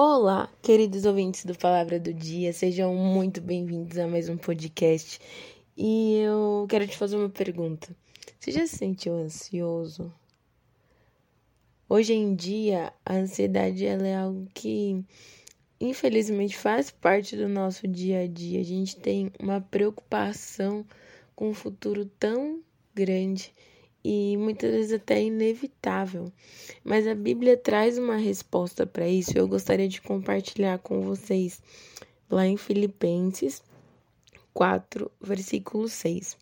Olá, queridos ouvintes do Palavra do Dia, sejam muito bem-vindos a mais um podcast. E eu quero te fazer uma pergunta. Você já se sentiu ansioso? Hoje em dia, a ansiedade ela é algo que infelizmente faz parte do nosso dia a dia. A gente tem uma preocupação com o futuro tão grande e muitas vezes até inevitável. Mas a Bíblia traz uma resposta para isso eu gostaria de compartilhar com vocês lá em Filipenses 4, versículo 6.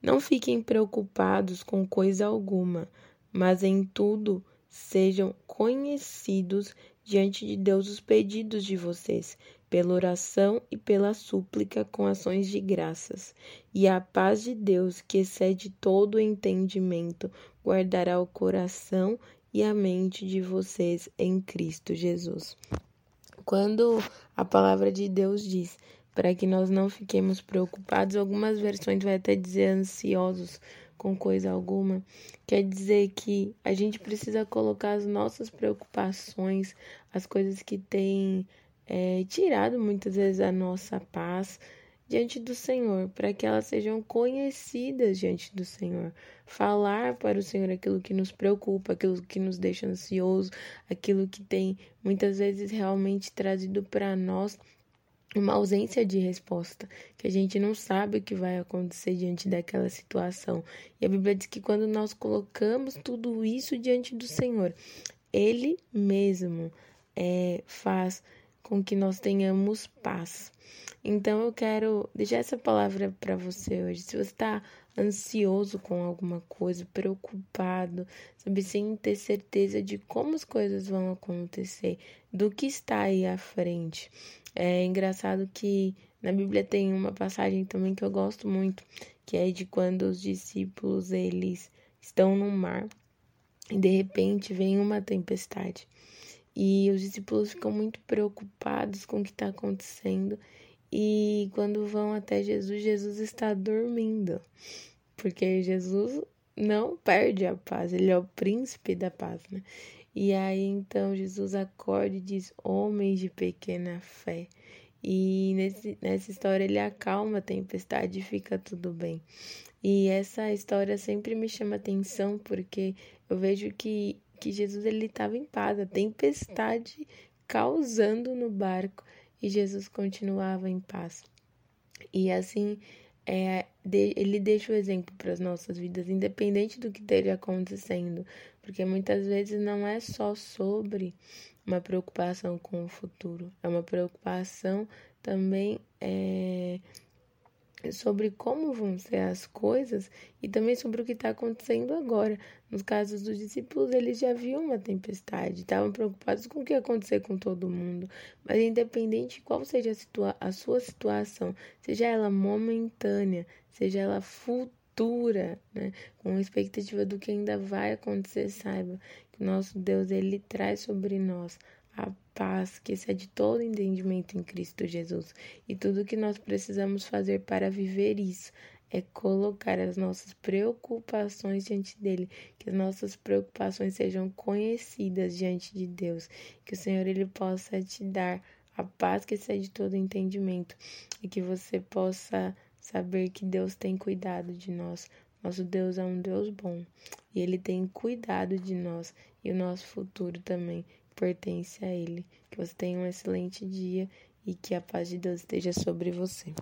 Não fiquem preocupados com coisa alguma, mas em tudo sejam conhecidos diante de Deus os pedidos de vocês, pela oração e pela súplica com ações de graças. E a paz de Deus, que excede todo o entendimento, guardará o coração e a mente de vocês em Cristo Jesus. Quando a palavra de Deus diz para que nós não fiquemos preocupados, algumas versões vai até dizer ansiosos com coisa alguma, quer dizer que a gente precisa colocar as nossas preocupações, as coisas que têm é, tirado muitas vezes a nossa paz diante do Senhor, para que elas sejam conhecidas diante do Senhor. Falar para o Senhor aquilo que nos preocupa, aquilo que nos deixa ansioso, aquilo que tem muitas vezes realmente trazido para nós uma ausência de resposta, que a gente não sabe o que vai acontecer diante daquela situação. E a Bíblia diz que quando nós colocamos tudo isso diante do Senhor, Ele mesmo é, faz com que nós tenhamos paz. Então eu quero deixar essa palavra para você hoje. Se você está ansioso com alguma coisa, preocupado, sabe, sem ter certeza de como as coisas vão acontecer, do que está aí à frente. É engraçado que na Bíblia tem uma passagem também que eu gosto muito, que é de quando os discípulos eles estão no mar e de repente vem uma tempestade. E os discípulos ficam muito preocupados com o que está acontecendo. E quando vão até Jesus, Jesus está dormindo. Porque Jesus não perde a paz, ele é o príncipe da paz, né? E aí então Jesus acorda e diz: Homens de pequena fé. E nesse, nessa história ele acalma a tempestade e fica tudo bem. E essa história sempre me chama atenção porque eu vejo que que Jesus ele estava em paz, a tempestade causando no barco e Jesus continuava em paz. E assim, é, de, ele deixa o exemplo para as nossas vidas, independente do que esteja acontecendo, porque muitas vezes não é só sobre uma preocupação com o futuro, é uma preocupação também é, sobre como vão ser as coisas e também sobre o que está acontecendo agora. Nos casos dos discípulos, eles já viam uma tempestade, estavam preocupados com o que ia acontecer com todo mundo, mas independente de qual seja a, a sua situação, seja ela momentânea, seja ela futura, né, com expectativa do que ainda vai acontecer, saiba que o nosso Deus ele traz sobre nós a paz que excede todo entendimento em Cristo Jesus. E tudo que nós precisamos fazer para viver isso é colocar as nossas preocupações diante dele, que as nossas preocupações sejam conhecidas diante de Deus, que o Senhor ele possa te dar a paz que excede todo entendimento e que você possa saber que Deus tem cuidado de nós. Nosso Deus é um Deus bom e ele tem cuidado de nós e o nosso futuro também pertence a Ele. Que você tenha um excelente dia e que a paz de Deus esteja sobre você.